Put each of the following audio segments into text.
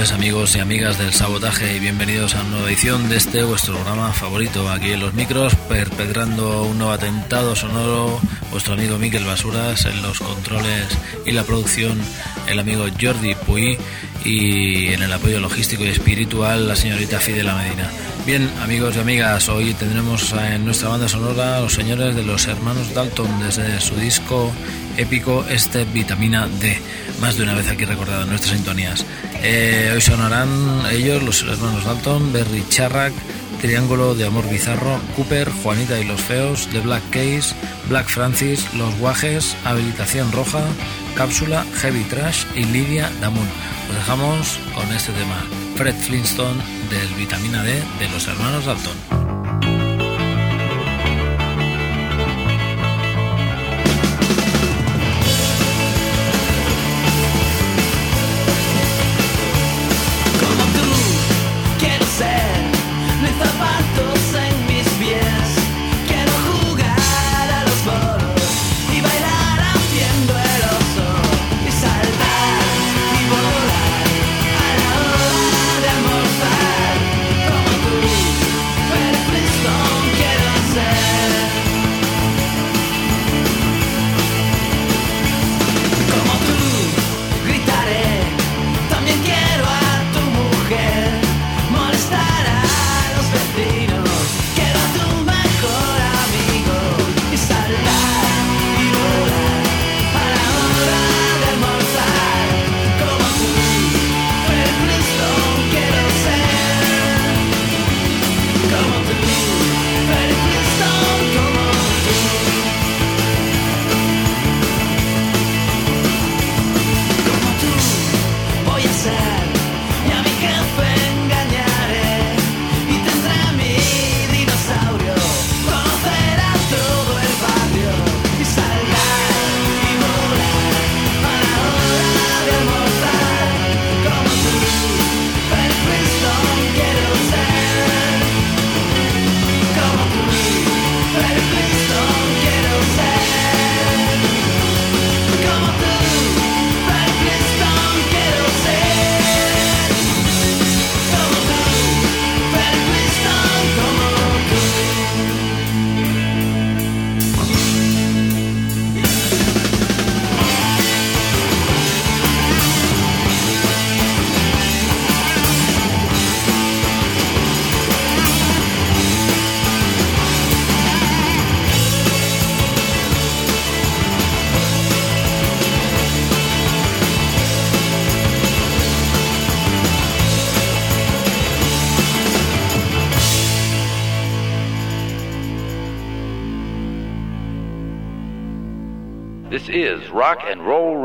Noches amigos y amigas del sabotaje y bienvenidos a una nueva edición de este vuestro programa favorito aquí en los micros perpetrando un nuevo atentado sonoro vuestro amigo Miquel Basuras en los controles y la producción el amigo Jordi Puy y en el apoyo logístico y espiritual la señorita Fidela Medina. Bien amigos y amigas, hoy tendremos en nuestra banda sonora a los señores de los hermanos Dalton desde su disco épico este Vitamina D, más de una vez aquí recordado en nuestras sintonías. Eh, hoy sonarán ellos, los hermanos Dalton, Berry Charrack, Triángulo de Amor Bizarro, Cooper, Juanita y los Feos, The Black Case, Black Francis, Los Guajes, Habilitación Roja, Cápsula, Heavy Trash y Lidia Damun. Os dejamos con este tema, Fred Flintstone del Vitamina D de los hermanos Dalton.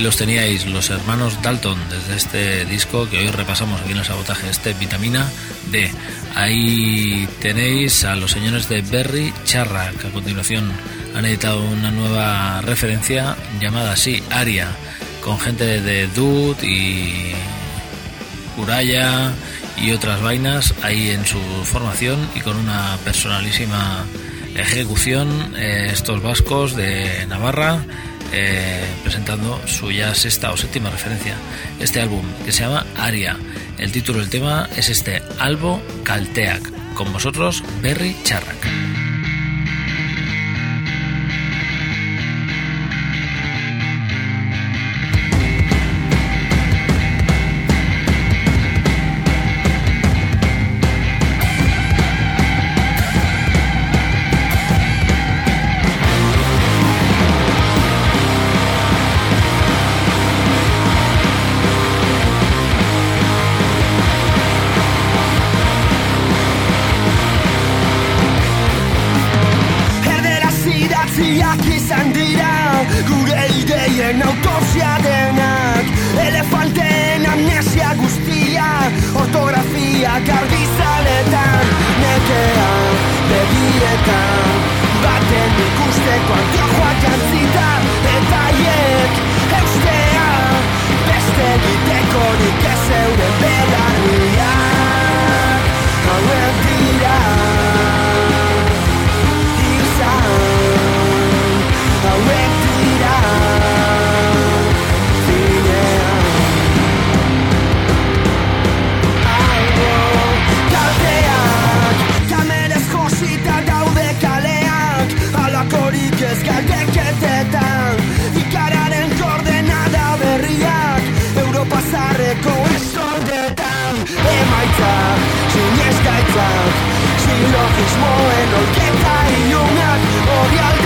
Los teníais, los hermanos Dalton, desde este disco que hoy repasamos aquí en el sabotaje, este Vitamina D. Ahí tenéis a los señores de Berry Charra, que a continuación han editado una nueva referencia llamada así, Aria, con gente de Dude y Uraya y otras vainas ahí en su formación y con una personalísima ejecución eh, estos vascos de Navarra eh, presentando su ya sexta o séptima referencia este álbum que se llama Aria. El título del tema es este Albo Calteac con vosotros Berry Charrac tak Świrochy, szmołę, no kieta i juniak Orial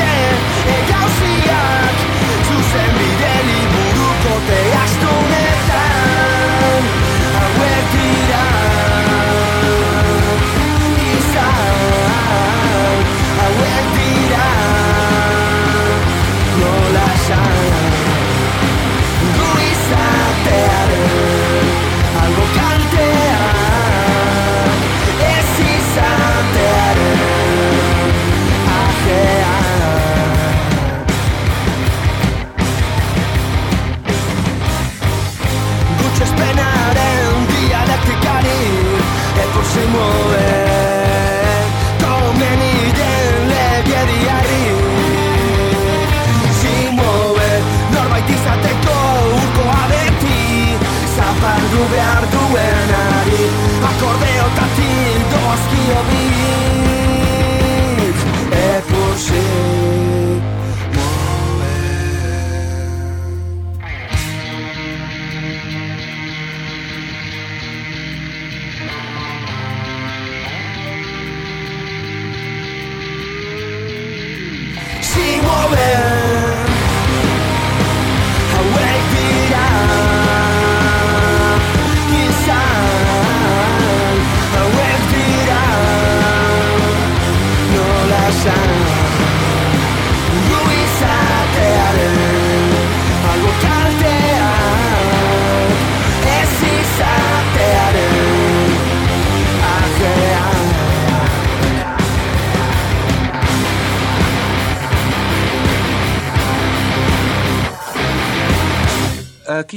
behar duenari Akordeotatik dozkio bitz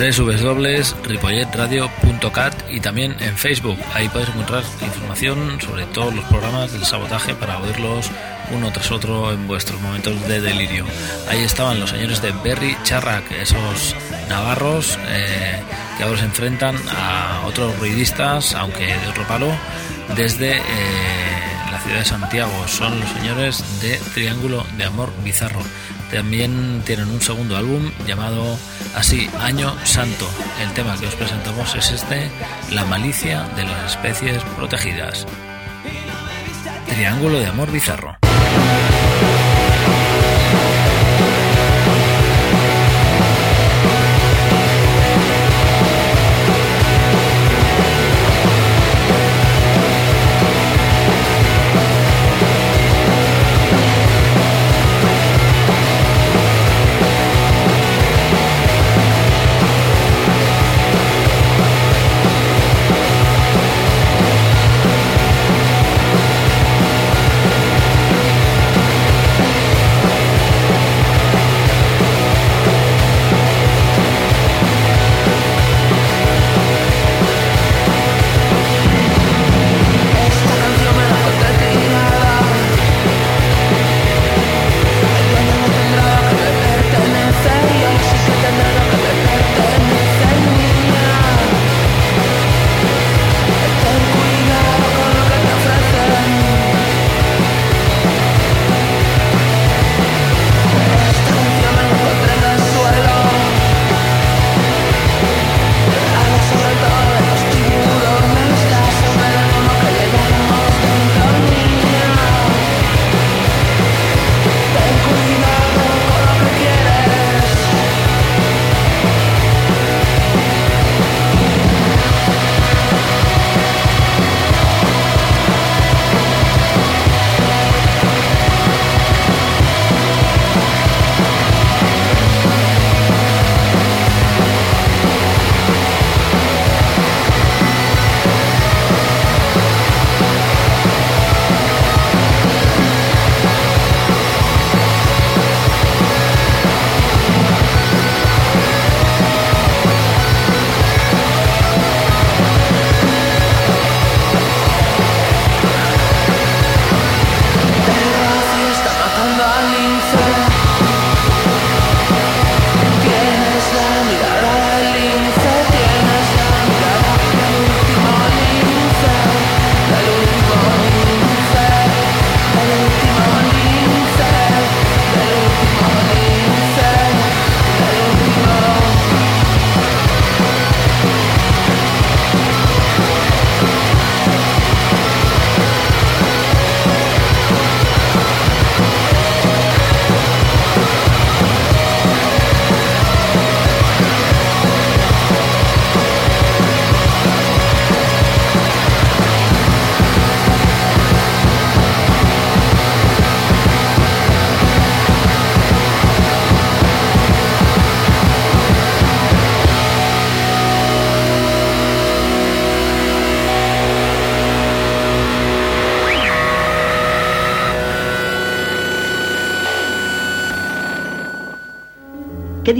www.ripolletradio.cat y también en Facebook. Ahí podéis encontrar información sobre todos los programas del sabotaje para oírlos uno tras otro en vuestros momentos de delirio. Ahí estaban los señores de Berry Charrac, esos navarros eh, que ahora se enfrentan a otros ruidistas, aunque de otro palo, desde eh, la ciudad de Santiago. Son los señores de Triángulo de Amor Bizarro. También tienen un segundo álbum llamado así Año Santo. El tema que os presentamos es este, La malicia de las especies protegidas. Triángulo de Amor Bizarro.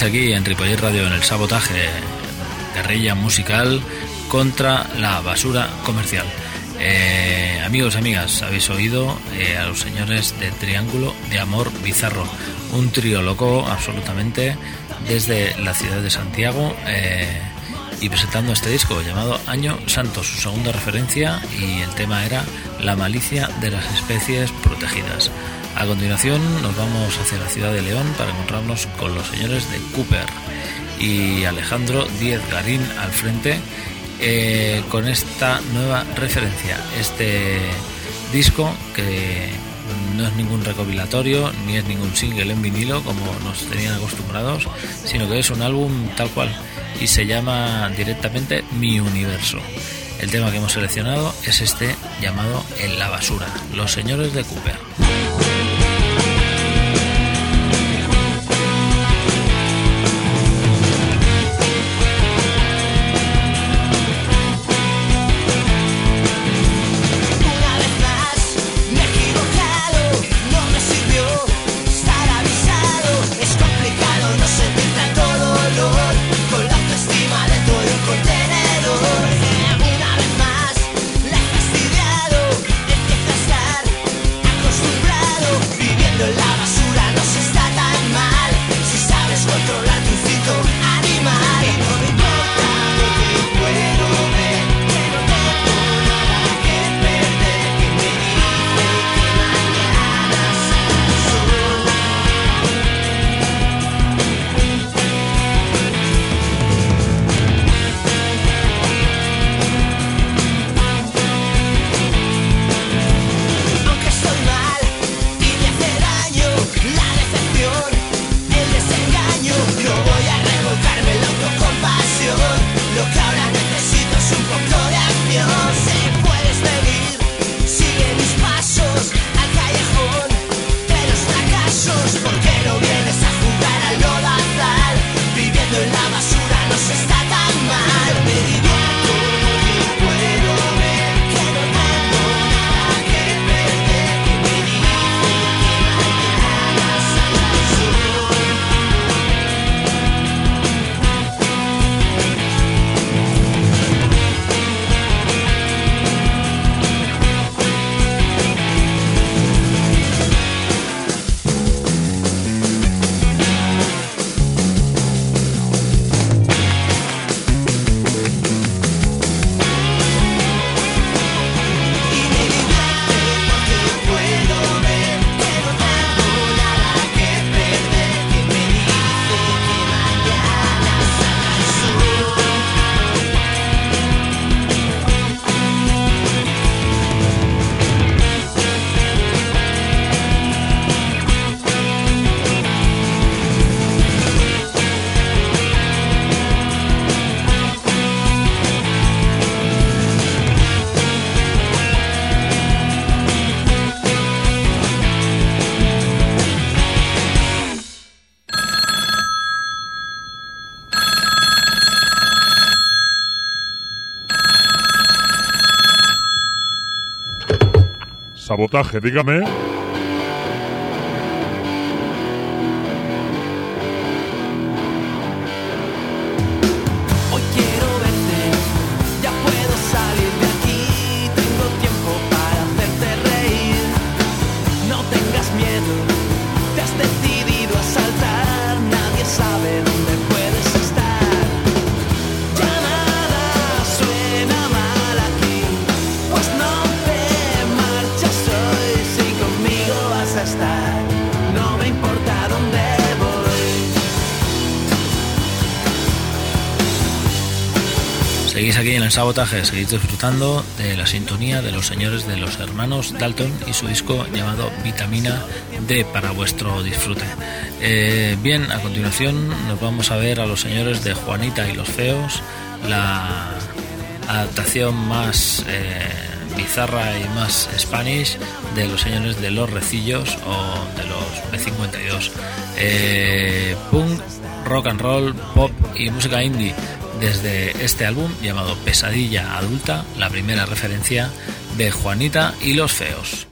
Aquí en Ripollet Radio en el sabotaje guerrilla musical contra la basura comercial. Eh, amigos, amigas, habéis oído eh, a los señores de Triángulo de Amor Bizarro, un trío loco absolutamente desde la ciudad de Santiago eh, y presentando este disco llamado Año Santo, su segunda referencia y el tema era La malicia de las especies protegidas. A continuación nos vamos hacia la ciudad de León para encontrarnos con los señores de Cooper y Alejandro Díez Garín al frente eh, con esta nueva referencia. Este disco que no es ningún recopilatorio ni es ningún single en vinilo como nos tenían acostumbrados, sino que es un álbum tal cual y se llama directamente Mi Universo. El tema que hemos seleccionado es este llamado En la basura, Los Señores de Cooper. Sabotaje, dígame. Sabotaje, seguís disfrutando de la sintonía de los señores de los hermanos Dalton y su disco llamado Vitamina D para vuestro disfrute. Eh, bien, a continuación nos vamos a ver a los señores de Juanita y los Feos, la adaptación más eh, bizarra y más spanish de los señores de los Recillos o de los B52. Eh, punk, rock and roll, pop y música indie desde este álbum llamado Pesadilla Adulta, la primera referencia de Juanita y los Feos.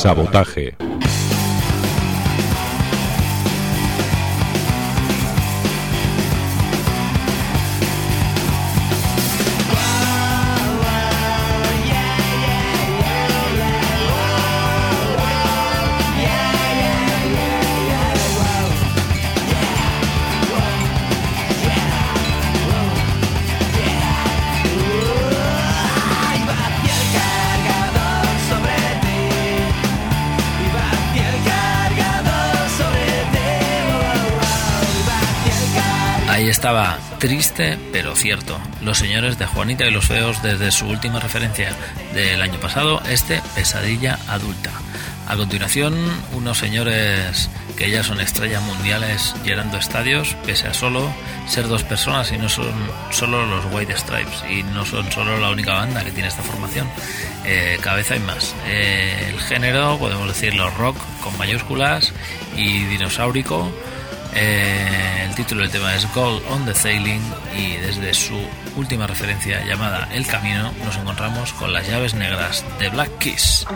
Sabotaje. Estaba, triste pero cierto. Los señores de Juanita y los Feos desde su última referencia del año pasado, este Pesadilla Adulta. A continuación, unos señores que ya son estrellas mundiales llenando estadios, pese a solo ser dos personas y no son solo los White Stripes y no son solo la única banda que tiene esta formación. Eh, cabeza hay más. Eh, el género, podemos decirlo, rock con mayúsculas y dinosaurico. Eh, el título del tema es Gold on the Sailing y desde su última referencia llamada El Camino nos encontramos con las llaves negras de Black Kiss.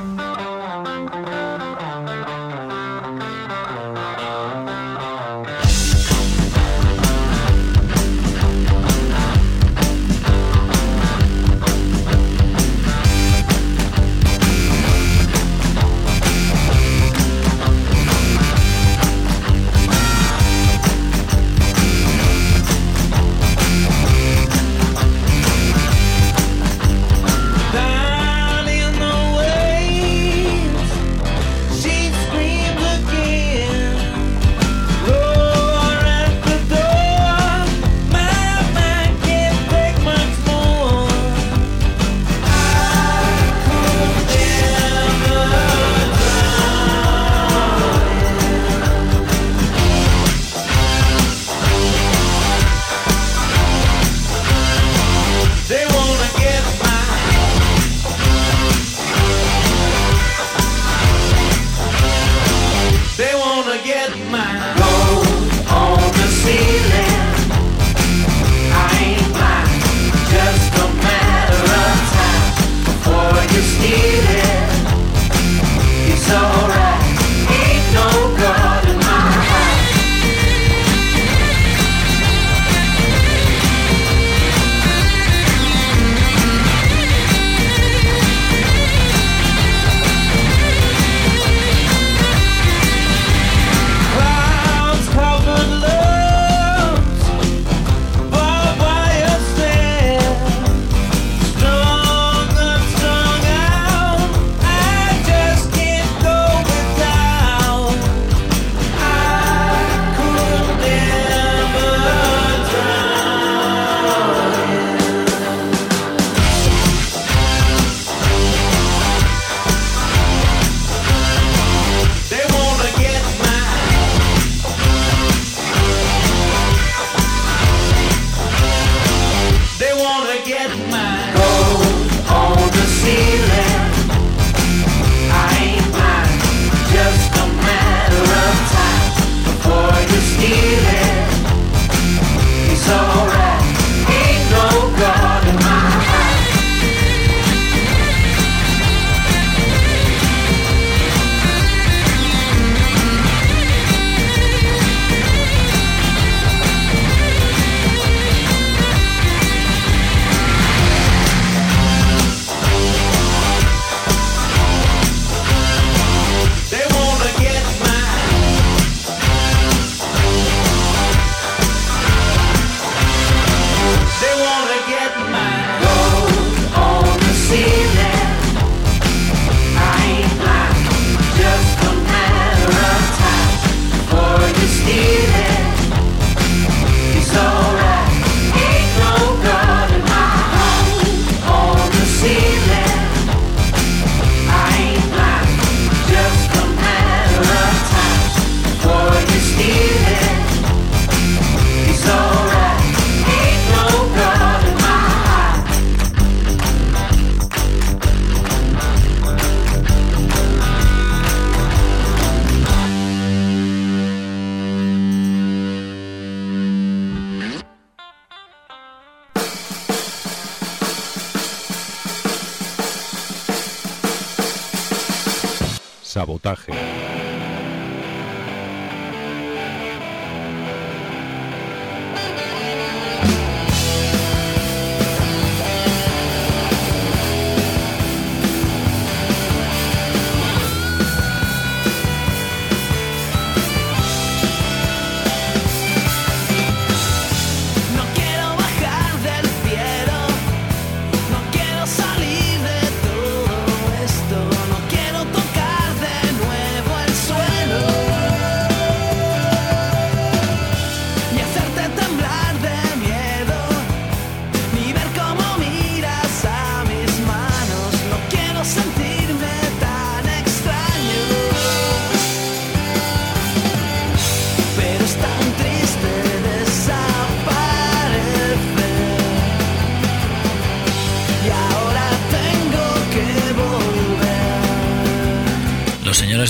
sabotaje.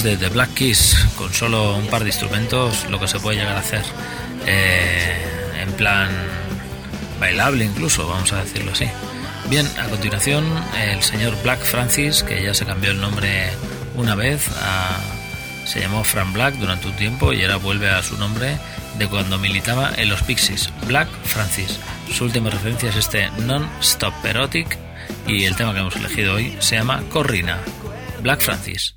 de The Black Keys, con solo un par de instrumentos, lo que se puede llegar a hacer eh, en plan bailable incluso, vamos a decirlo así. Bien, a continuación el señor Black Francis, que ya se cambió el nombre una vez, a, se llamó Fran Black durante un tiempo y ahora vuelve a su nombre de cuando militaba en los Pixies, Black Francis. Su última referencia es este Non-Stop Erotic y el tema que hemos elegido hoy se llama Corrina, Black Francis.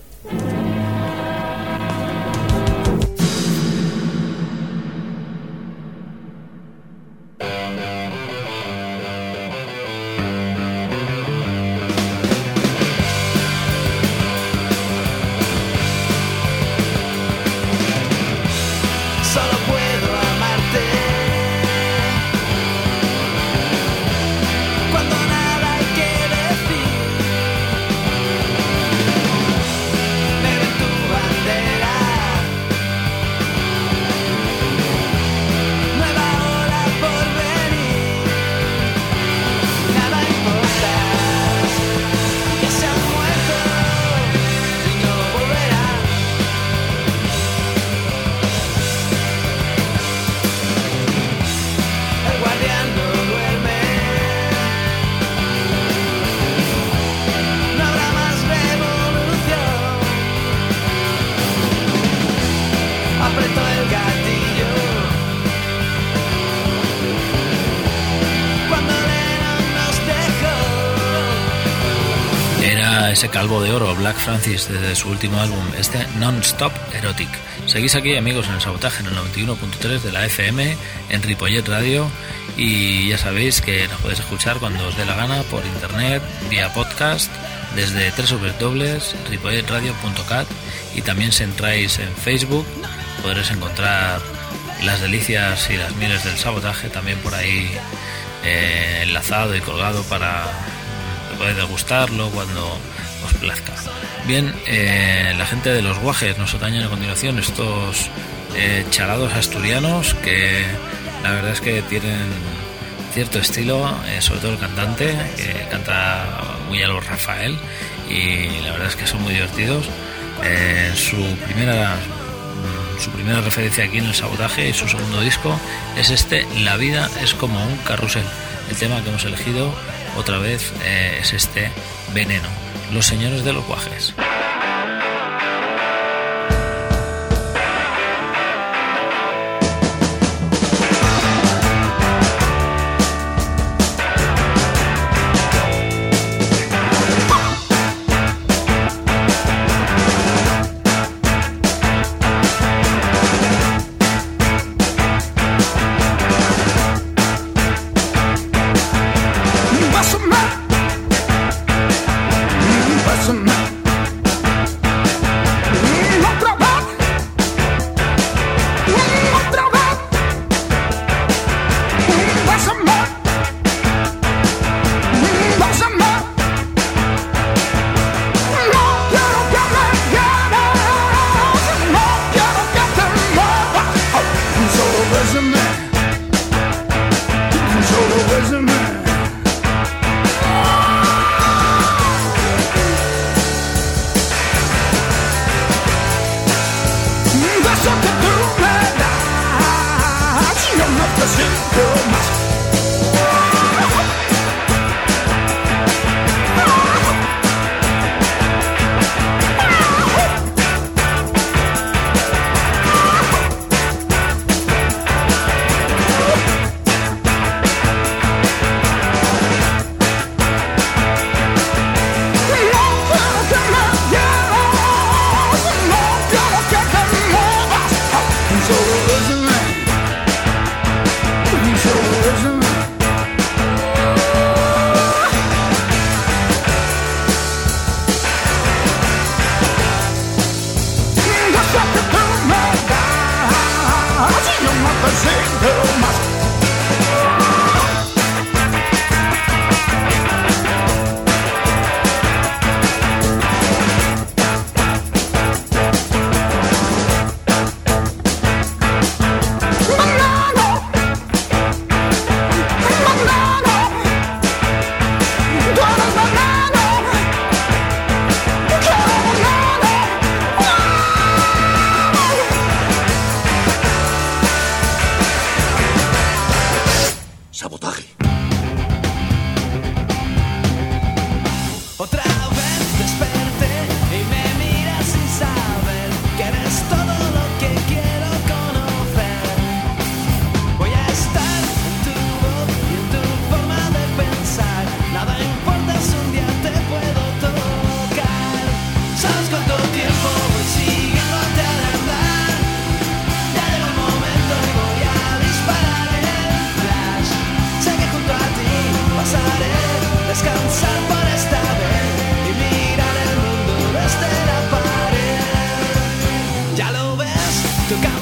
Ese calvo de oro, Black Francis, desde su último álbum, este Non-Stop Erotic. Seguís aquí, amigos, en el sabotaje en el 91.3 de la FM, en Ripollet Radio, y ya sabéis que nos podéis escuchar cuando os dé la gana por internet, vía podcast, desde www.ripolletradio.cat, y también si entráis en Facebook podréis encontrar las delicias y las mieles del sabotaje también por ahí eh, enlazado y colgado para podáis degustarlo cuando os plazca. Bien, eh, la gente de los guajes nos atañen a continuación estos eh, asturianos que la verdad es que tienen cierto estilo, eh, sobre todo el cantante canta muy a lo Rafael y la verdad es que son muy divertidos. Eh, su primera mm, su primera referencia aquí en el sabotaje y su segundo disco es este La vida es como un carrusel. El tema que hemos elegido otra vez eh, es este Veneno, Los Señores de los Guajes.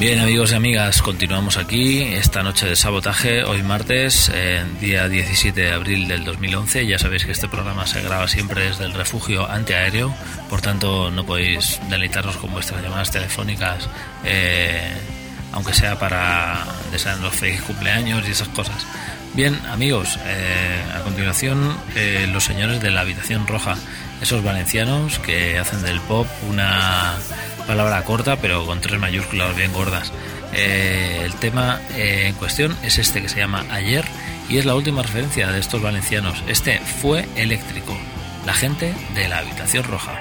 Bien amigos y amigas, continuamos aquí esta noche de sabotaje, hoy martes, eh, día 17 de abril del 2011. Ya sabéis que este programa se graba siempre desde el refugio antiaéreo, por tanto no podéis deleitarnos con vuestras llamadas telefónicas, eh, aunque sea para desearnos feliz cumpleaños y esas cosas. Bien amigos, eh, a continuación eh, los señores de la habitación roja, esos valencianos que hacen del pop una palabra corta pero con tres mayúsculas bien gordas. Eh, el tema eh, en cuestión es este que se llama Ayer y es la última referencia de estos valencianos. Este fue eléctrico, la gente de la habitación roja.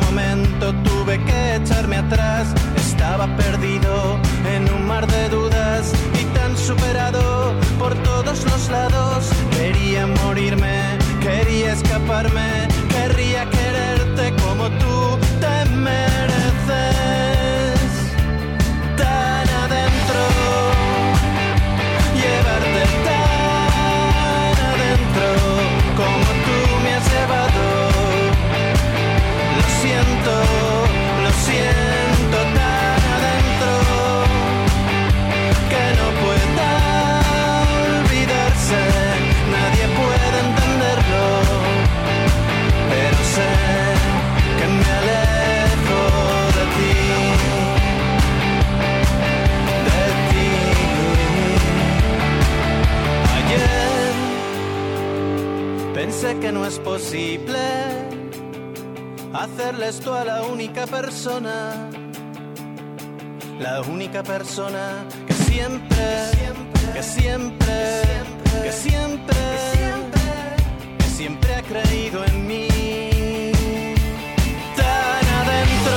Momento tuve que echarme atrás. Estaba perdido en un mar de dudas y tan superado por todos los lados. Quería morirme, quería escaparme, querría quererte Que no es posible hacerle esto a la única persona, la única persona que siempre, que siempre, que siempre, que siempre ha creído en mí. Tan adentro,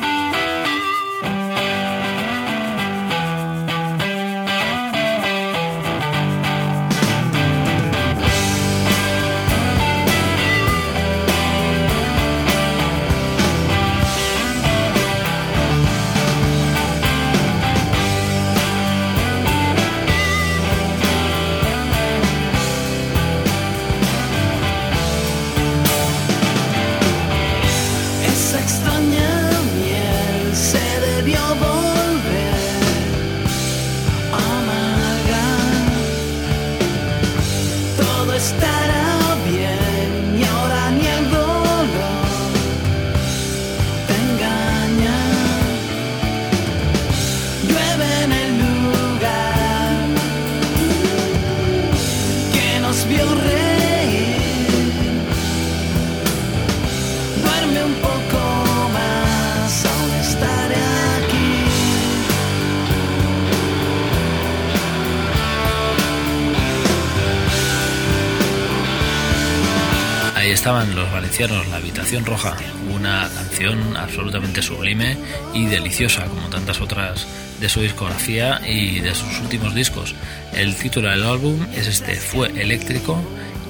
La Habitación Roja, una canción absolutamente sublime y deliciosa, como tantas otras de su discografía y de sus últimos discos. El título del álbum es este, Fue Eléctrico,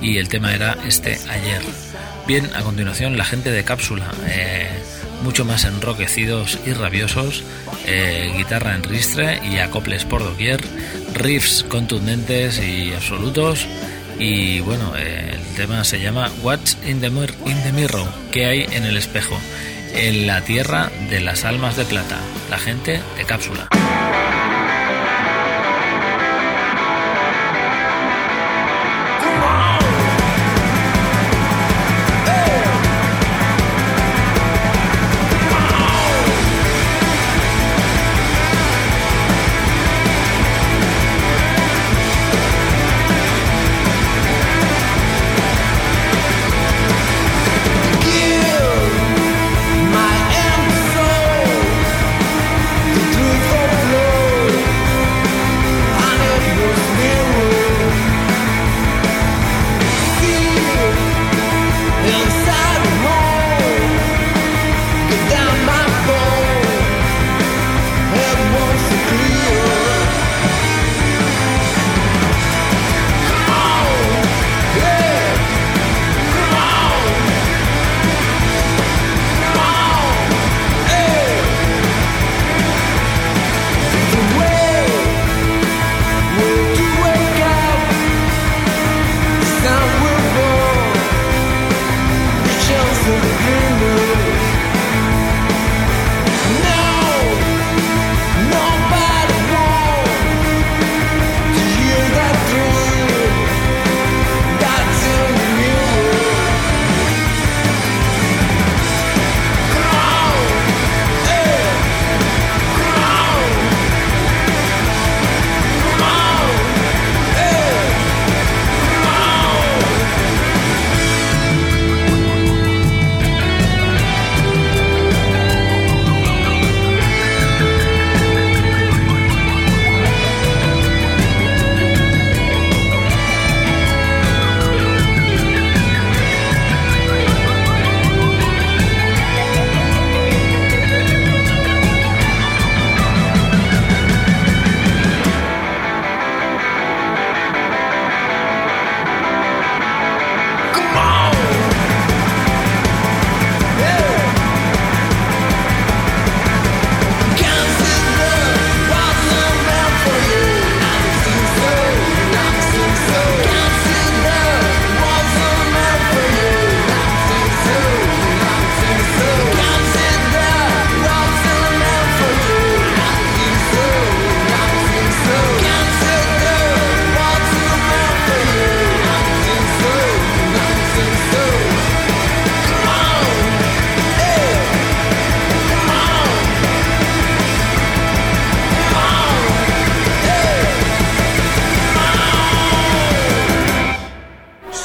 y el tema era este Ayer. Bien, a continuación la gente de Cápsula, eh, mucho más enroquecidos y rabiosos, eh, guitarra en ristre y acoples por doquier, riffs contundentes y absolutos. Y bueno, eh, tema se llama What's in the, in the Mirror, ¿qué hay en el espejo? En la tierra de las almas de plata, la gente de cápsula.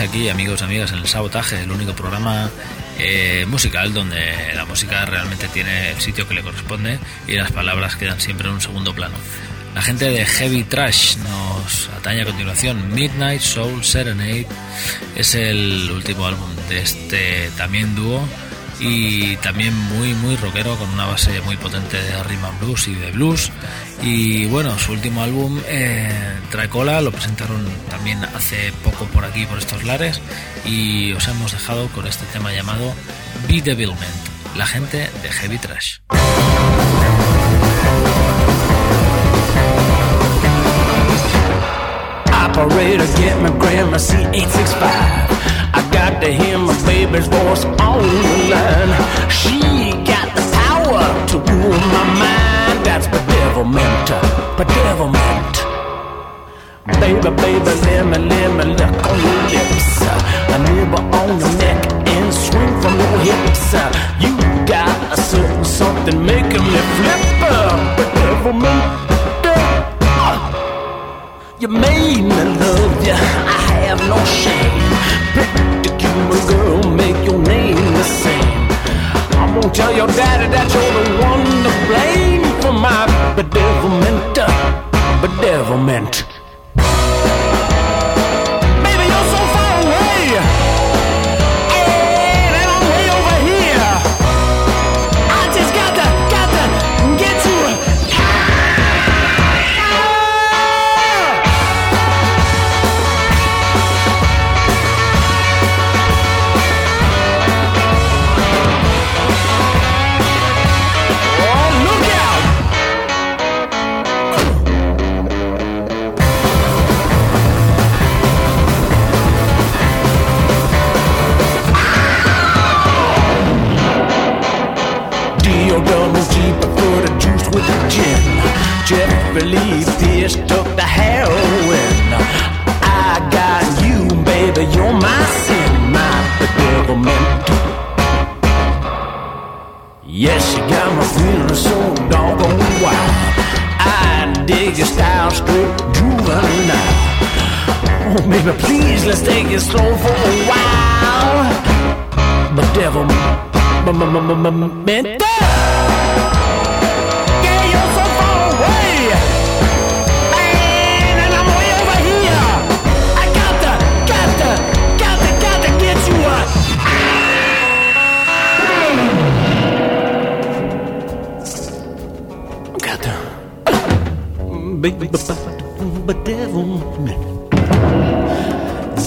Aquí, amigos amigas, en el Sabotaje, el único programa eh, musical donde la música realmente tiene el sitio que le corresponde y las palabras quedan siempre en un segundo plano. La gente de Heavy Trash nos atañe a continuación. Midnight Soul Serenade es el último álbum de este también dúo y también muy muy rockero con una base muy potente de rhythm and blues y de blues. Y bueno su último álbum eh, trae cola lo presentaron también hace poco por aquí por estos lares. Y os hemos dejado con este tema llamado Be Devilment la gente de Heavy Trash Operator, get my grandma C865. I got to hear my baby's voice on the line. She got the power to rule my mind. That's bedevilment, bedevilment. Baby, baby, let me, let me look on your lips. A nibble on your neck and swing from your hips. You got a certain something making me flip. Bedevilment. You made me love you, I have no shame. Cuban girl, make your name the same. I'm gonna tell your daddy that you're the one to blame for my bedevilment, bedevilment. Gin. Jeffrey Lee Pierce took the heroin. I got you, baby, you're my sin, my bedevilment. Yes, you got me feeling so doggone wild. I dig your style straight juvenile. Oh, baby, please, let's take it slow for a while. Bedevilment. big big but devil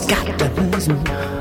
got the.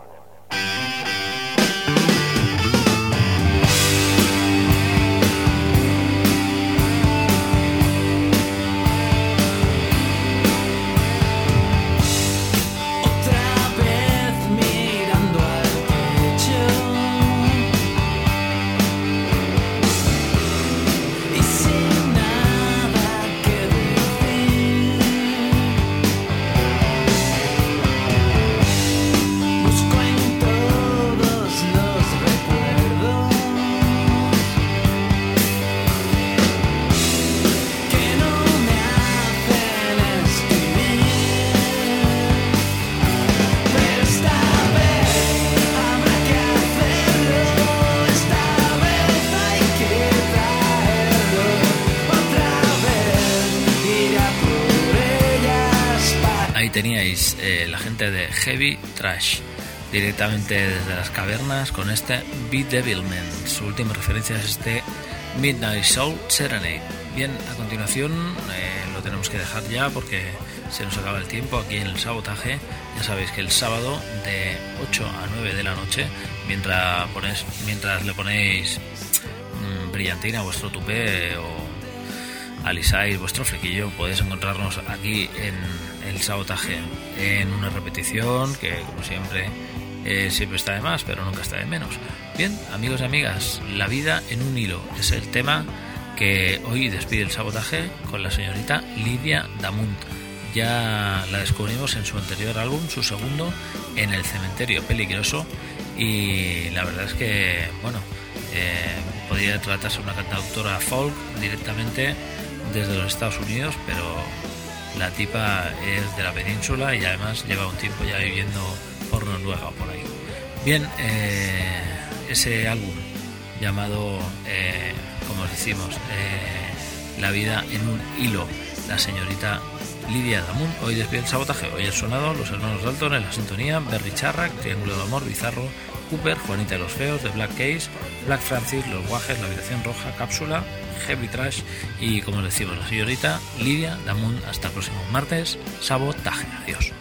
De Heavy Trash directamente desde las cavernas con este Beat Devilman. Su última referencia es este Midnight Soul Serenade. Bien, a continuación eh, lo tenemos que dejar ya porque se nos acaba el tiempo aquí en el sabotaje. Ya sabéis que el sábado de 8 a 9 de la noche, mientras, mientras le ponéis mm, brillantina a vuestro tupé o alisáis vuestro flequillo, podéis encontrarnos aquí en el sabotaje en una repetición que, como siempre, eh, siempre está de más, pero nunca está de menos. Bien, amigos y amigas, la vida en un hilo es el tema que hoy despide el sabotaje con la señorita Lidia Damunt. Ya la descubrimos en su anterior álbum, su segundo, en el cementerio peligroso, y la verdad es que, bueno, eh, podría tratarse de una cantautora folk directamente desde los Estados Unidos, pero la tipa es de la península y además lleva un tiempo ya viviendo por Noruega o por ahí. Bien, eh, ese álbum llamado, eh, como decimos, eh, La vida en un hilo, la señorita Lidia Damun, hoy despide el sabotaje, hoy el sonado, los hermanos Dalton en la sintonía, Berry Charrac, Triángulo de Amor, Bizarro, Cooper, Juanita de los Feos, The Black Case, Black Francis, Los Guajes, La Habitación Roja, Cápsula, Heavy Trash y como decimos la señorita Lidia Damun, hasta el próximo martes, sabotaje, adiós.